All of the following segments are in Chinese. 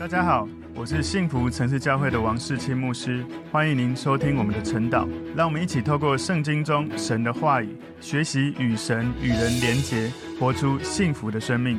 大家好，我是幸福城市教会的王世清牧师，欢迎您收听我们的晨祷。让我们一起透过圣经中神的话语，学习与神与人连结，活出幸福的生命。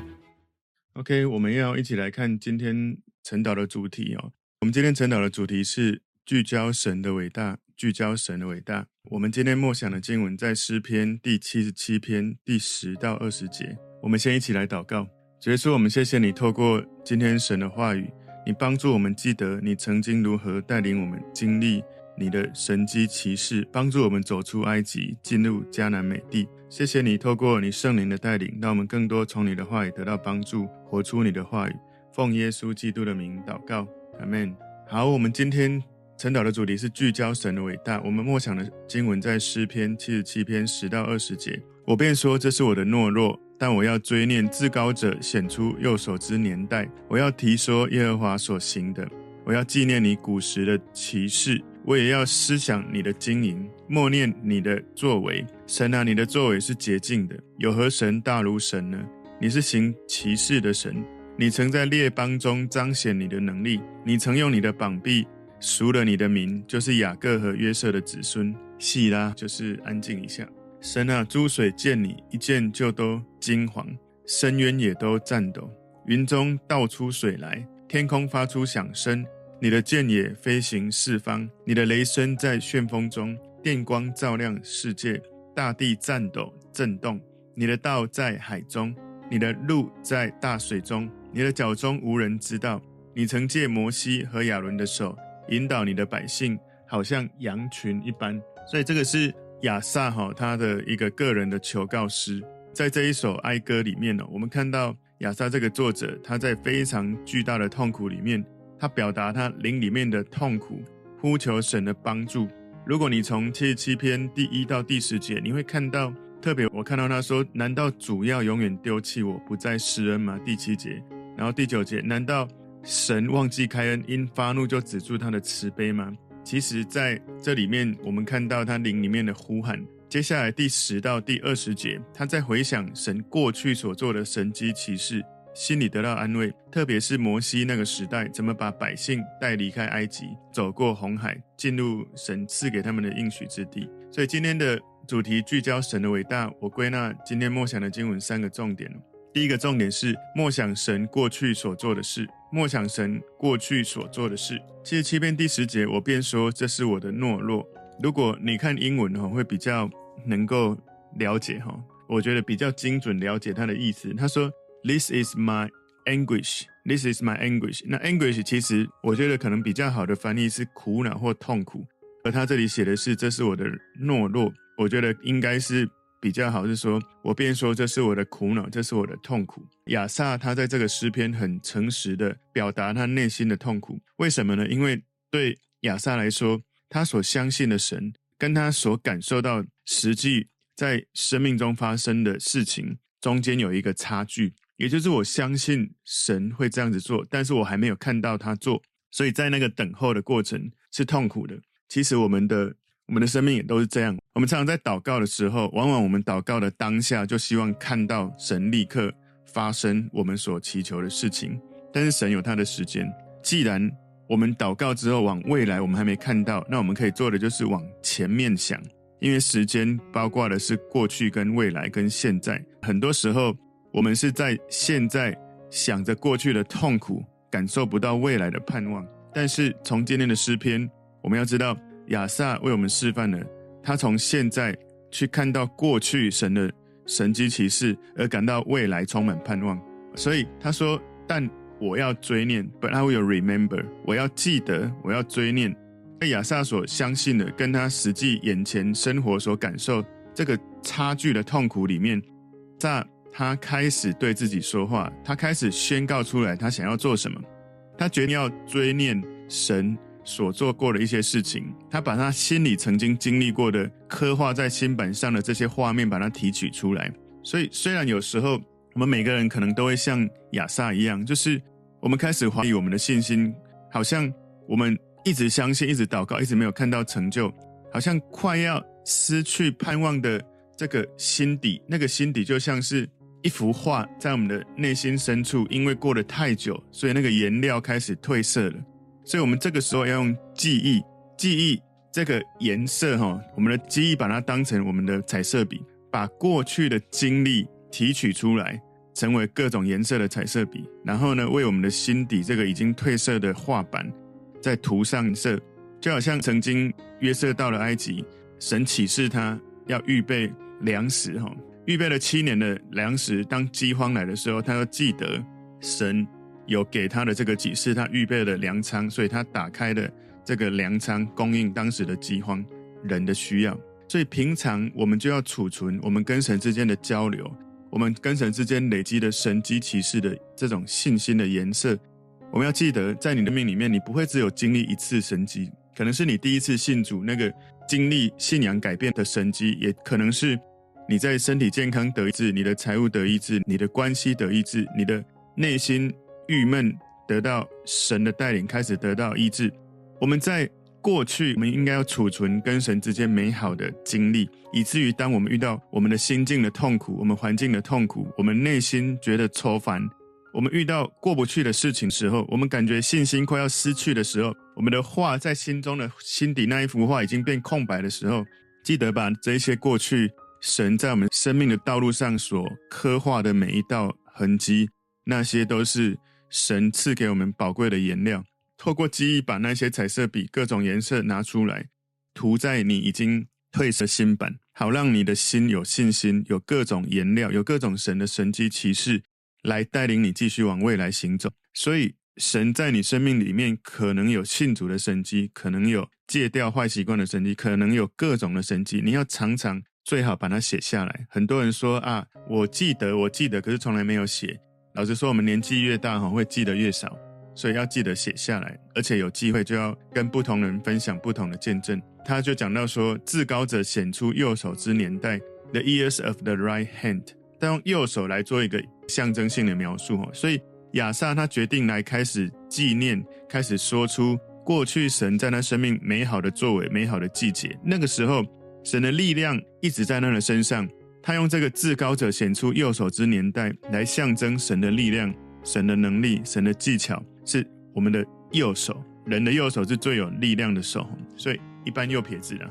OK，我们要一起来看今天晨祷的主题哦。我们今天晨祷的主题是聚焦神的伟大，聚焦神的伟大。我们今天默想的经文在诗篇第七十七篇第十到二十节。我们先一起来祷告。耶稣，我们谢谢你，透过今天神的话语，你帮助我们记得你曾经如何带领我们经历你的神迹奇事，帮助我们走出埃及，进入迦南美地。谢谢你透过你圣灵的带领，让我们更多从你的话语得到帮助，活出你的话语。奉耶稣基督的名祷告，阿门。好，我们今天晨祷的主题是聚焦神的伟大。我们默想的经文在诗篇七十七篇十到二十节。我便说，这是我的懦弱。但我要追念至高者显出右手之年代，我要提说耶和华所行的，我要纪念你古时的奇事，我也要思想你的经营，默念你的作为。神啊，你的作为是洁净的，有何神大如神呢？你是行奇事的神，你曾在列邦中彰显你的能力，你曾用你的膀臂赎了你的民，就是雅各和约瑟的子孙。细拉，就是安静一下。神啊，诸水见你一见就都惊惶，深渊也都颤抖。云中倒出水来，天空发出响声。你的箭也飞行四方，你的雷声在旋风中，电光照亮世界，大地颤抖震动。你的道在海中，你的路在大水中，你的脚踪无人知道。你曾借摩西和亚伦的手引导你的百姓，好像羊群一般。所以这个是。亚萨哈他的一个个人的求告诗，在这一首哀歌里面呢，我们看到亚萨这个作者他在非常巨大的痛苦里面，他表达他灵里面的痛苦，呼求神的帮助。如果你从七十七篇第一到第十节，你会看到特别，我看到他说：“难道主要永远丢弃我，不再施恩吗？”第七节，然后第九节：“难道神忘记开恩，因发怒就止住他的慈悲吗？”其实，在这里面，我们看到他灵里面的呼喊。接下来第十到第二十节，他在回想神过去所做的神迹奇事，心里得到安慰。特别是摩西那个时代，怎么把百姓带离开埃及，走过红海，进入神赐给他们的应许之地。所以今天的主题聚焦神的伟大，我归纳今天默想的经文三个重点。第一个重点是默想神过去所做的事。默想神过去所做的事。七十七篇第十节，我便说这是我的懦弱。如果你看英文哈，会比较能够了解哈。我觉得比较精准了解他的意思。他说：“This is my anguish. This is my anguish.” 那 anguish 其实我觉得可能比较好的翻译是苦恼或痛苦，而他这里写的是这是我的懦弱。我觉得应该是。比较好是说，我便说这是我的苦恼，这是我的痛苦。亚萨他在这个诗篇很诚实的表达他内心的痛苦，为什么呢？因为对亚萨来说，他所相信的神跟他所感受到实际在生命中发生的事情中间有一个差距，也就是我相信神会这样子做，但是我还没有看到他做，所以在那个等候的过程是痛苦的。其实我们的。我们的生命也都是这样。我们常常在祷告的时候，往往我们祷告的当下就希望看到神立刻发生我们所祈求的事情。但是神有他的时间。既然我们祷告之后往未来我们还没看到，那我们可以做的就是往前面想，因为时间包括的是过去跟未来跟现在。很多时候我们是在现在想着过去的痛苦，感受不到未来的盼望。但是从今天的诗篇，我们要知道。亚萨为我们示范了，他从现在去看到过去神的神迹奇事，而感到未来充满盼望。所以他说：“但我要追念，but I will remember，我要记得，我要追念。”在亚萨所相信的，跟他实际眼前生活所感受这个差距的痛苦里面，在他开始对自己说话，他开始宣告出来，他想要做什么？他决定要追念神。所做过的一些事情，他把他心里曾经经历过的刻画在心板上的这些画面，把它提取出来。所以，虽然有时候我们每个人可能都会像亚萨一样，就是我们开始怀疑我们的信心，好像我们一直相信、一直祷告、一直没有看到成就，好像快要失去盼望的这个心底，那个心底就像是一幅画在我们的内心深处，因为过得太久，所以那个颜料开始褪色了。所以我们这个时候要用记忆，记忆这个颜色哈，我们的记忆把它当成我们的彩色笔，把过去的经历提取出来，成为各种颜色的彩色笔，然后呢，为我们的心底这个已经褪色的画板再涂上色，就好像曾经约瑟到了埃及，神启示他要预备粮食哈。预备了七年的粮食，当饥荒来的时候，他要记得神有给他的这个启示，他预备了粮仓，所以他打开了这个粮仓，供应当时的饥荒人的需要。所以平常我们就要储存我们跟神之间的交流，我们跟神之间累积的神迹奇事的这种信心的颜色。我们要记得，在你的命里面，你不会只有经历一次神迹，可能是你第一次信主那个经历信仰改变的神迹，也可能是。你在身体健康得医治，你的财务得医治，你的关系得医治，你的内心郁闷得到神的带领，开始得到医治。我们在过去，我们应该要储存跟神之间美好的经历，以至于当我们遇到我们的心境的痛苦，我们环境的痛苦，我们内心觉得愁烦，我们遇到过不去的事情时候，我们感觉信心快要失去的时候，我们的画在心中的心底那一幅画已经变空白的时候，记得把这些过去。神在我们生命的道路上所刻画的每一道痕迹，那些都是神赐给我们宝贵的颜料。透过记忆，把那些彩色笔各种颜色拿出来，涂在你已经褪色心版，好让你的心有信心，有各种颜料，有各种神的神迹奇事来带领你继续往未来行走。所以，神在你生命里面可能有信主的神迹，可能有戒掉坏习惯的神迹，可能有各种的神迹。你要常常。最好把它写下来。很多人说啊，我记得，我记得，可是从来没有写。老实说，我们年纪越大，哈，会记得越少，所以要记得写下来。而且有机会就要跟不同人分享不同的见证。他就讲到说，至高者显出右手之年代，the ears of the right hand，他用右手来做一个象征性的描述。哈，所以亚萨他决定来开始纪念，开始说出过去神在他生命美好的作为、美好的季节。那个时候。神的力量一直在他的身上，他用这个至高者显出右手之年代来象征神的力量、神的能力、神的技巧，是我们的右手。人的右手是最有力量的手，所以一般右撇子的。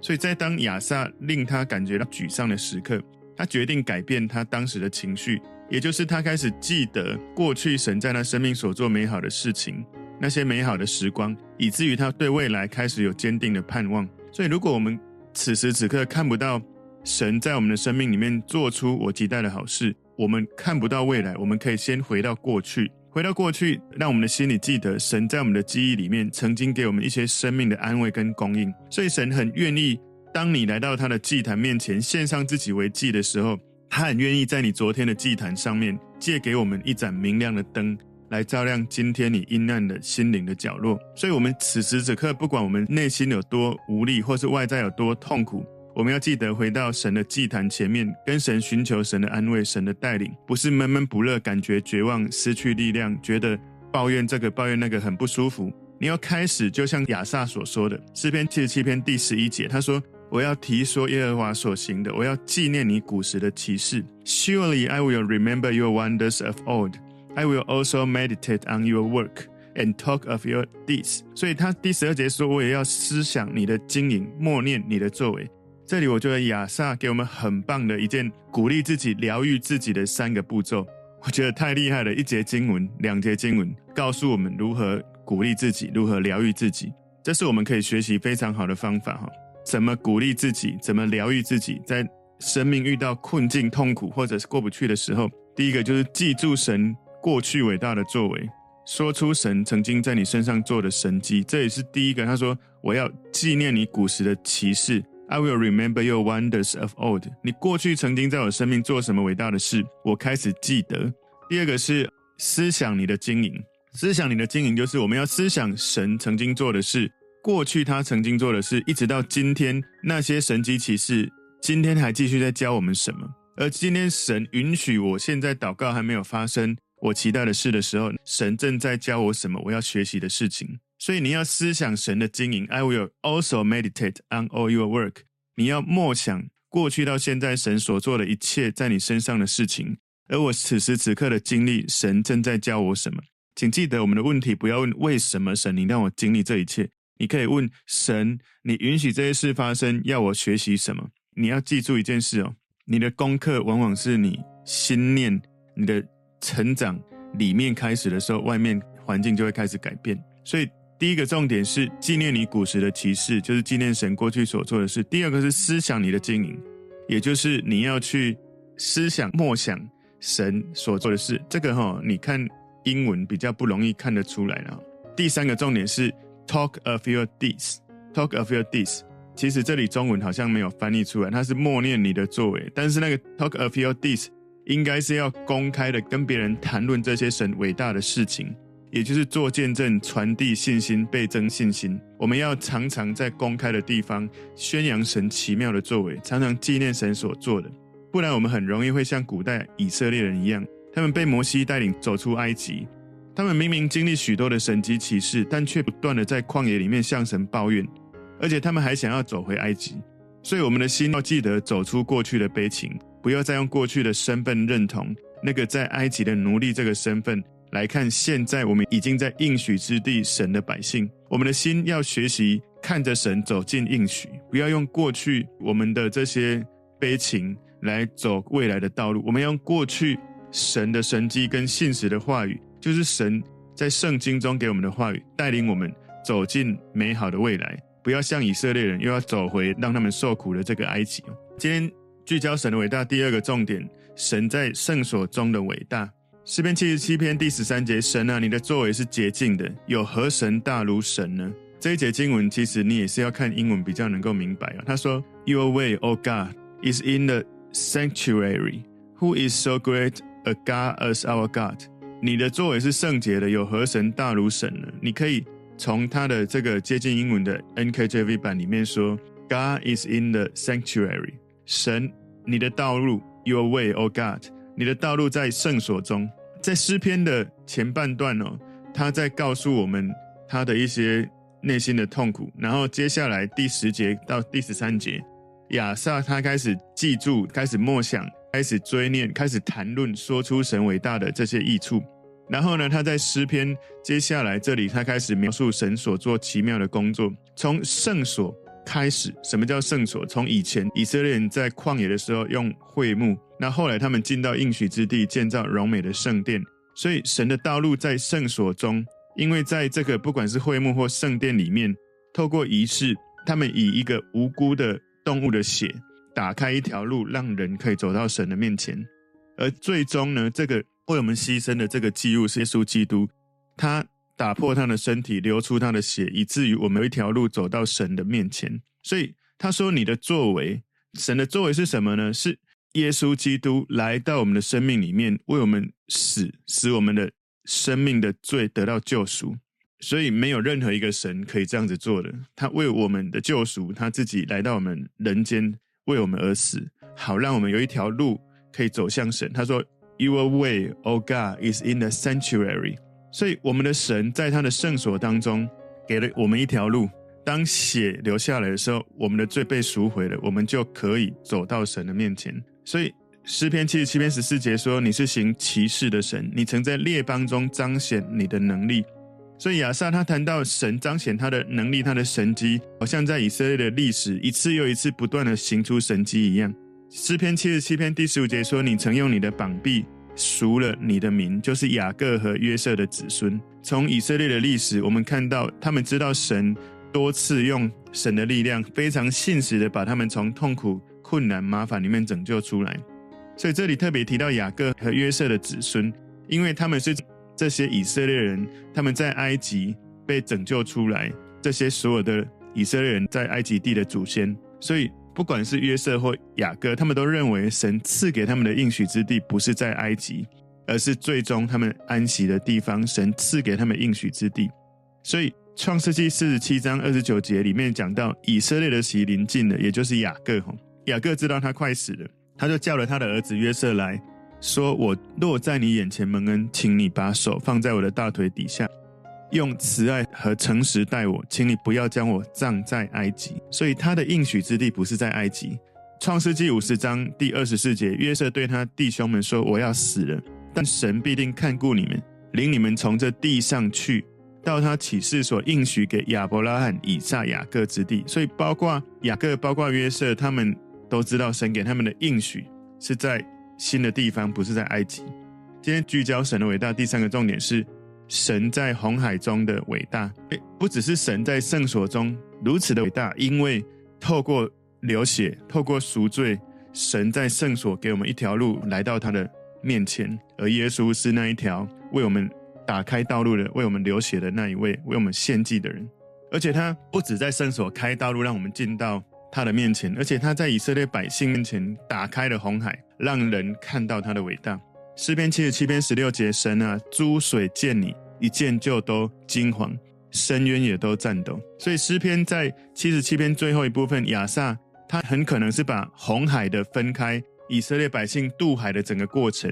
所以在当亚萨令他感觉到沮丧的时刻，他决定改变他当时的情绪，也就是他开始记得过去神在他生命所做美好的事情，那些美好的时光，以至于他对未来开始有坚定的盼望。所以如果我们此时此刻看不到神在我们的生命里面做出我期待的好事，我们看不到未来。我们可以先回到过去，回到过去，让我们的心里记得神在我们的记忆里面曾经给我们一些生命的安慰跟供应。所以神很愿意，当你来到他的祭坛面前献上自己为祭的时候，他很愿意在你昨天的祭坛上面借给我们一盏明亮的灯。来照亮今天你阴暗的心灵的角落，所以，我们此时此刻，不管我们内心有多无力，或是外在有多痛苦，我们要记得回到神的祭坛前面，跟神寻求神的安慰、神的带领，不是闷闷不乐，感觉绝望、失去力量，觉得抱怨这个抱怨那个很不舒服。你要开始，就像亚萨所说的诗篇七十七篇第十一节，他说：“我要提说耶和华所行的，我要纪念你古时的奇事。Surely I will remember your wonders of old。” I will also meditate on your work and talk of your deeds。所以他第十二节说：“我也要思想你的经营，默念你的作为。”这里我觉得亚萨给我们很棒的一件鼓励自己、疗愈自己的三个步骤，我觉得太厉害了。一节经文、两节经文，告诉我们如何鼓励自己、如何疗愈自己，这是我们可以学习非常好的方法哈。怎么鼓励自己？怎么疗愈自己？在生命遇到困境、痛苦或者是过不去的时候，第一个就是记住神。过去伟大的作为，说出神曾经在你身上做的神迹，这也是第一个。他说：“我要纪念你古时的奇事。” I will remember your wonders of old。你过去曾经在我生命做什么伟大的事，我开始记得。第二个是思想你的经营，思想你的经营就是我们要思想神曾经做的事，过去他曾经做的事，一直到今天那些神迹奇事，今天还继续在教我们什么？而今天神允许我现在祷告还没有发生。我期待的事的时候，神正在教我什么我要学习的事情。所以你要思想神的经营。I will also meditate on all your work。你要默想过去到现在神所做的一切在你身上的事情，而我此时此刻的经历，神正在教我什么？请记得，我们的问题不要问为什么神你让我经历这一切，你可以问神，你允许这些事发生，要我学习什么？你要记住一件事哦，你的功课往往是你心念、你的成长里面开始的时候，外面环境就会开始改变。所以，第一个重点是纪念你古时的启示，就是纪念神过去所做的事；第二个是思想你的经营，也就是你要去思想、默想神所做的事。这个哈、你看英文比较不容易看得出来了。第三个重点是 talk of your deeds，talk of your deeds。其实这里中文好像没有翻译出来，它是默念你的作为，但是那个 talk of your deeds 应该是要公开的跟别人谈论这些神伟大的事情，也就是做见证、传递信心、倍增信心。我们要常常在公开的地方宣扬神奇妙的作为，常常纪念神所做的，不然我们很容易会像古代以色列人一样，他们被摩西带领走出埃及，他们明明经历许多的神迹奇事，但却不断的在旷野里面向神抱怨。而且他们还想要走回埃及，所以我们的心要记得走出过去的悲情，不要再用过去的身份认同那个在埃及的奴隶这个身份来看现在我们已经在应许之地神的百姓。我们的心要学习看着神走进应许，不要用过去我们的这些悲情来走未来的道路。我们要用过去神的神迹跟信实的话语，就是神在圣经中给我们的话语，带领我们走进美好的未来。不要像以色列人又要走回让他们受苦的这个埃及。今天聚焦神的伟大，第二个重点，神在圣所中的伟大。诗篇七十七篇第十三节，神啊，你的作为是洁净的，有何神大如神呢？这一节经文其实你也是要看英文比较能够明白啊。他说：“Your way, O God, is in the sanctuary. Who is so great a God as our God？” 你的作为是圣洁的，有何神大如神呢？你可以。从他的这个接近英文的 NKJV 版里面说，God is in the sanctuary。神，你的道路，Your way, O God，你的道路在圣所中。在诗篇的前半段哦，他在告诉我们他的一些内心的痛苦。然后接下来第十节到第十三节，亚萨他开始记住，开始默想，开始追念，开始谈论，说出神伟大的这些益处。然后呢，他在诗篇接下来这里，他开始描述神所做奇妙的工作。从圣所开始，什么叫圣所？从以前以色列人在旷野的时候用会幕，那后来他们进到应许之地，建造荣美的圣殿。所以神的道路在圣所中，因为在这个不管是会幕或圣殿里面，透过仪式，他们以一个无辜的动物的血打开一条路，让人可以走到神的面前。而最终呢，这个。为我们牺牲的这个祭物是耶稣基督，他打破他的身体，流出他的血，以至于我们有一条路走到神的面前。所以他说：“你的作为，神的作为是什么呢？是耶稣基督来到我们的生命里面，为我们死，使我们的生命的罪得到救赎。所以没有任何一个神可以这样子做的。他为我们的救赎，他自己来到我们人间，为我们而死，好让我们有一条路可以走向神。”他说。Your way, O God, is in the sanctuary。所以，我们的神在他的圣所当中给了我们一条路。当血流下来的时候，我们的罪被赎回了，我们就可以走到神的面前。所以，诗篇七十七篇十四节说：“你是行奇事的神，你曾在列邦中彰显你的能力。”所以，亚萨他谈到神彰显他的能力，他的神迹，好像在以色列的历史一次又一次不断的行出神迹一样。诗篇七十七篇第十五节说：“你曾用你的膀臂赎了你的民，就是雅各和约瑟的子孙。”从以色列的历史，我们看到他们知道神多次用神的力量，非常信实的把他们从痛苦、困难、麻烦里面拯救出来。所以这里特别提到雅各和约瑟的子孙，因为他们是这些以色列人，他们在埃及被拯救出来，这些所有的以色列人在埃及地的祖先，所以。不管是约瑟或雅各，他们都认为神赐给他们的应许之地不是在埃及，而是最终他们安息的地方。神赐给他们应许之地，所以创世记四十七章二十九节里面讲到以色列的期临近了，也就是雅各。雅各知道他快死了，他就叫了他的儿子约瑟来说：“我落在你眼前蒙恩，请你把手放在我的大腿底下。”用慈爱和诚实待我，请你不要将我葬在埃及。所以他的应许之地不是在埃及，创世纪五十章第二十四节，约瑟对他弟兄们说：“我要死了，但神必定看顾你们，领你们从这地上去，到他启示所应许给亚伯拉罕、以撒、雅各之地。”所以，包括雅各、包括约瑟，他们都知道神给他们的应许是在新的地方，不是在埃及。今天聚焦神的伟大，第三个重点是神在红海中的伟大。诶，不只是神在圣所中如此的伟大，因为透过流血，透过赎罪，神在圣所给我们一条路来到他的面前，而耶稣是那一条为我们打开道路的、为我们流血的那一位、为我们献祭的人。而且他不止在圣所开道路，让我们进到他的面前，而且他在以色列百姓面前打开了红海，让人看到他的伟大。诗篇七十七篇十六节：神啊，诸水见你，一见就都惊惶，深渊也都颤抖。所以诗篇在七十七篇最后一部分，亚萨。他很可能是把红海的分开，以色列百姓渡海的整个过程，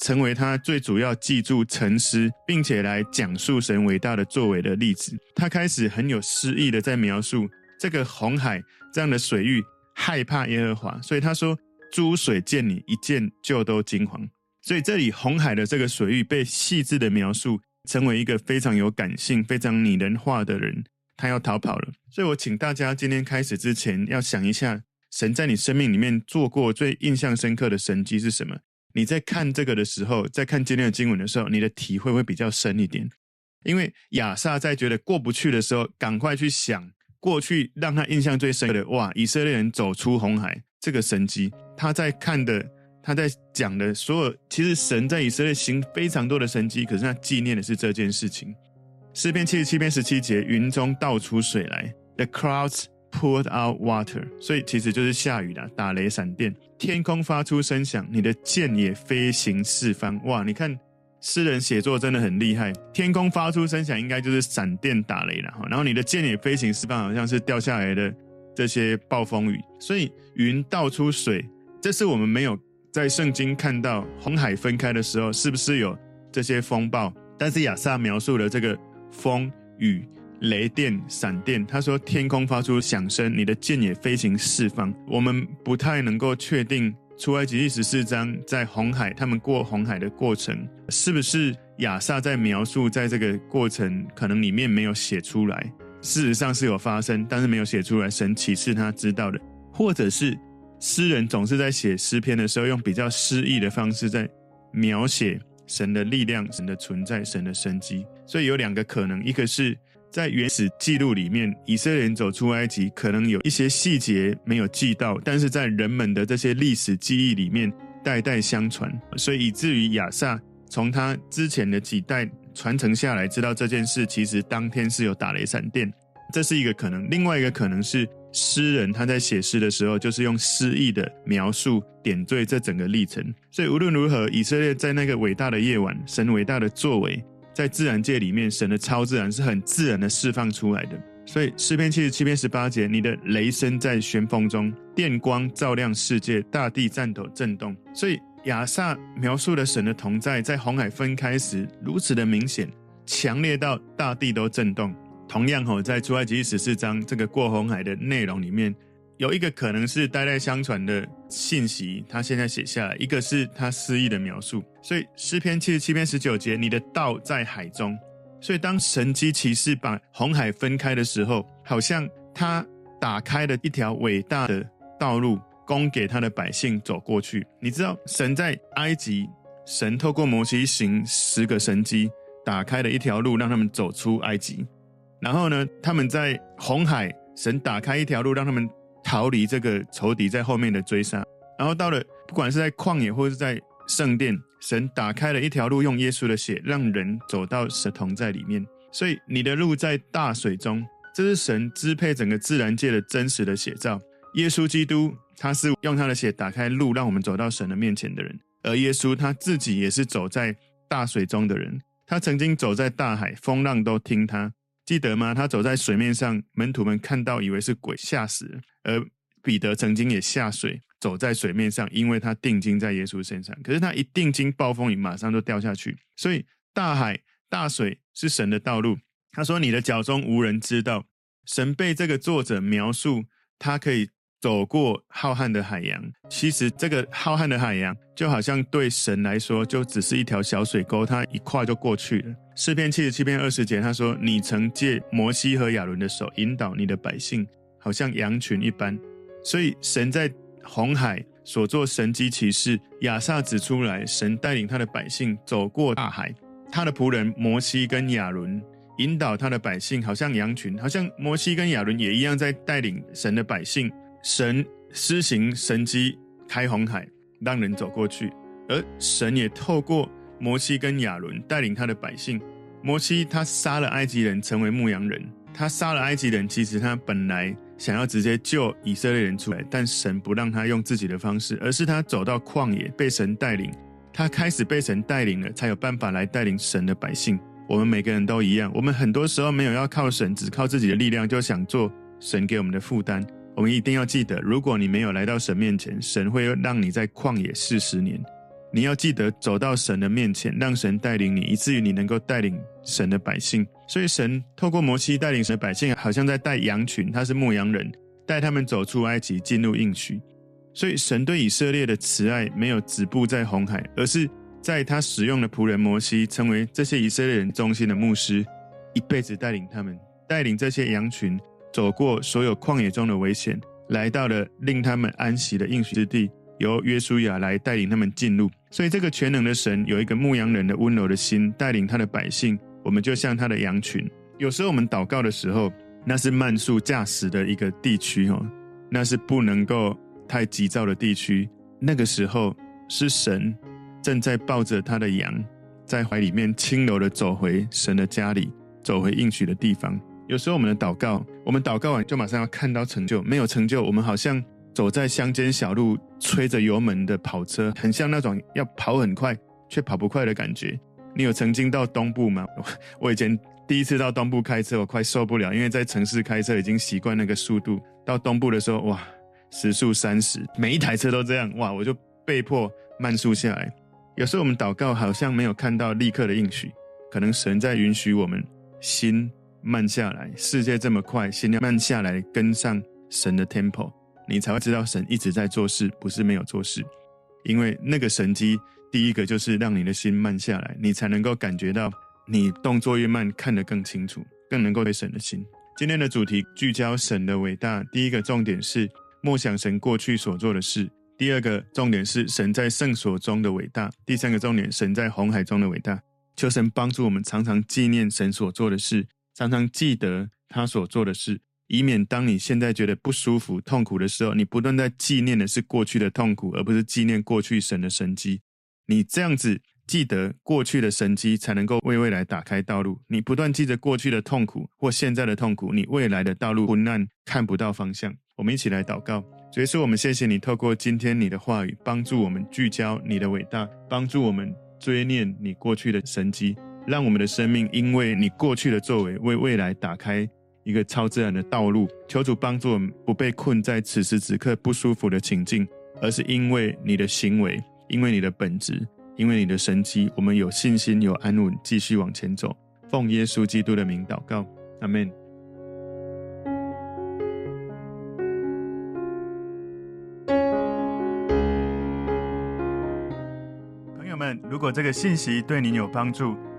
成为他最主要记住沉思，并且来讲述神伟大的作为的例子。他开始很有诗意的在描述这个红海这样的水域害怕耶和华，所以他说：“诸水见你，一见就都惊惶。”所以这里红海的这个水域被细致的描述，成为一个非常有感性、非常拟人化的人。他要逃跑了，所以我请大家今天开始之前要想一下，神在你生命里面做过最印象深刻的神迹是什么？你在看这个的时候，在看今天的经文的时候，你的体会会比较深一点。因为亚萨在觉得过不去的时候，赶快去想过去让他印象最深刻的，哇！以色列人走出红海这个神迹，他在看的，他在讲的所有，其实神在以色列行非常多的神迹，可是他纪念的是这件事情。诗篇七十七篇十七节，云中倒出水来，The clouds poured out water，所以其实就是下雨了，打雷闪电，天空发出声响，你的箭也飞行四方。哇，你看诗人写作真的很厉害，天空发出声响，应该就是闪电打雷了哈。然后你的箭也飞行四方，好像是掉下来的这些暴风雨。所以云倒出水，这是我们没有在圣经看到红海分开的时候，是不是有这些风暴？但是亚萨描述了这个。风雨雷电闪电，他说天空发出响声，你的箭也飞行四方。我们不太能够确定出埃及记十四章在红海，他们过红海的过程，是不是亚萨在描述，在这个过程可能里面没有写出来，事实上是有发生，但是没有写出来，神启示他知道的，或者是诗人总是在写诗篇的时候，用比较诗意的方式在描写。神的力量、神的存在、神的生机，所以有两个可能：一个是在原始记录里面，以色列人走出埃及，可能有一些细节没有记到，但是在人们的这些历史记忆里面代代相传，所以以至于亚萨从他之前的几代传承下来，知道这件事其实当天是有打雷闪电，这是一个可能；另外一个可能是。诗人他在写诗的时候，就是用诗意的描述点缀这整个历程。所以无论如何，以色列在那个伟大的夜晚，神伟大的作为，在自然界里面，神的超自然是很自然的释放出来的。所以诗篇七十七篇十八节，你的雷声在旋风中，电光照亮世界，大地颤抖震动。所以亚萨描述了神的同在，在红海分开时如此的明显，强烈到大地都震动。同样吼，在出埃及十四章这个过红海的内容里面，有一个可能是代代相传的信息，他现在写下来；一个是他诗意的描述。所以诗篇七十七篇十九节，你的道在海中。所以当神迹奇事把红海分开的时候，好像他打开了一条伟大的道路，供给他的百姓走过去。你知道，神在埃及，神透过摩西行十个神迹，打开了一条路，让他们走出埃及。然后呢，他们在红海，神打开一条路，让他们逃离这个仇敌在后面的追杀。然后到了，不管是在旷野或是在圣殿，神打开了一条路，用耶稣的血让人走到神同在里面。所以你的路在大水中，这是神支配整个自然界的真实的写照。耶稣基督他是用他的血打开路，让我们走到神的面前的人。而耶稣他自己也是走在大水中的人，他曾经走在大海，风浪都听他。记得吗？他走在水面上，门徒们看到以为是鬼，吓死了。而彼得曾经也下水，走在水面上，因为他定睛在耶稣身上。可是他一定睛暴风雨，马上就掉下去。所以大海、大水是神的道路。他说：“你的脚中无人知道。”神被这个作者描述，他可以走过浩瀚的海洋。其实这个浩瀚的海洋，就好像对神来说，就只是一条小水沟，他一跨就过去了。诗篇七十七篇二十节，他说：“你曾借摩西和亚伦的手引导你的百姓，好像羊群一般。”所以神在红海所做神迹奇事，亚萨指出来，神带领他的百姓走过大海。他的仆人摩西跟亚伦引导他的百姓，好像羊群，好像摩西跟亚伦也一样在带领神的百姓。神施行神迹，开红海，让人走过去，而神也透过。摩西跟亚伦带领他的百姓。摩西他杀了埃及人，成为牧羊人。他杀了埃及人，其实他本来想要直接救以色列人出来，但神不让他用自己的方式，而是他走到旷野，被神带领。他开始被神带领了，才有办法来带领神的百姓。我们每个人都一样，我们很多时候没有要靠神，只靠自己的力量，就想做神给我们的负担。我们一定要记得，如果你没有来到神面前，神会让你在旷野四十年。你要记得走到神的面前，让神带领你，以至于你能够带领神的百姓。所以神透过摩西带领神的百姓，好像在带羊群，他是牧羊人，带他们走出埃及，进入应许。所以神对以色列的慈爱没有止步在红海，而是在他使用的仆人摩西，成为这些以色列人中心的牧师，一辈子带领他们，带领这些羊群走过所有旷野中的危险，来到了令他们安息的应许之地。由约书亚来带领他们进入，所以这个全能的神有一个牧羊人的温柔的心，带领他的百姓。我们就像他的羊群。有时候我们祷告的时候，那是慢速驾驶的一个地区哦，那是不能够太急躁的地区。那个时候是神正在抱着他的羊，在怀里面轻柔的走回神的家里，走回应许的地方。有时候我们的祷告，我们祷告完就马上要看到成就，没有成就，我们好像。走在乡间小路，吹着油门的跑车，很像那种要跑很快却跑不快的感觉。你有曾经到东部吗？我以前第一次到东部开车，我快受不了，因为在城市开车已经习惯那个速度，到东部的时候，哇，时速三十，每一台车都这样，哇，我就被迫慢速下来。有时候我们祷告好像没有看到立刻的应许，可能神在允许我们心慢下来。世界这么快，心要慢下来，跟上神的 tempo。你才会知道神一直在做事，不是没有做事。因为那个神机，第一个就是让你的心慢下来，你才能够感觉到，你动作越慢，看得更清楚，更能够对神的心。今天的主题聚焦神的伟大，第一个重点是默想神过去所做的事；第二个重点是神在圣所中的伟大；第三个重点，神在红海中的伟大。求神帮助我们常常纪念神所做的事，常常记得他所做的事。以免当你现在觉得不舒服、痛苦的时候，你不断在纪念的是过去的痛苦，而不是纪念过去神的神迹。你这样子记得过去的神迹，才能够为未来打开道路。你不断记着过去的痛苦或现在的痛苦，你未来的道路昏暗，看不到方向。我们一起来祷告，主耶稣，我们谢谢你透过今天你的话语，帮助我们聚焦你的伟大，帮助我们追念你过去的神迹，让我们的生命因为你过去的作为，为未来打开。一个超自然的道路，求主帮助我们不被困在此时此刻不舒服的情境，而是因为你的行为，因为你的本质，因为你的神迹，我们有信心、有安稳，继续往前走。奉耶稣基督的名祷告，阿门。朋友们，如果这个信息对您有帮助，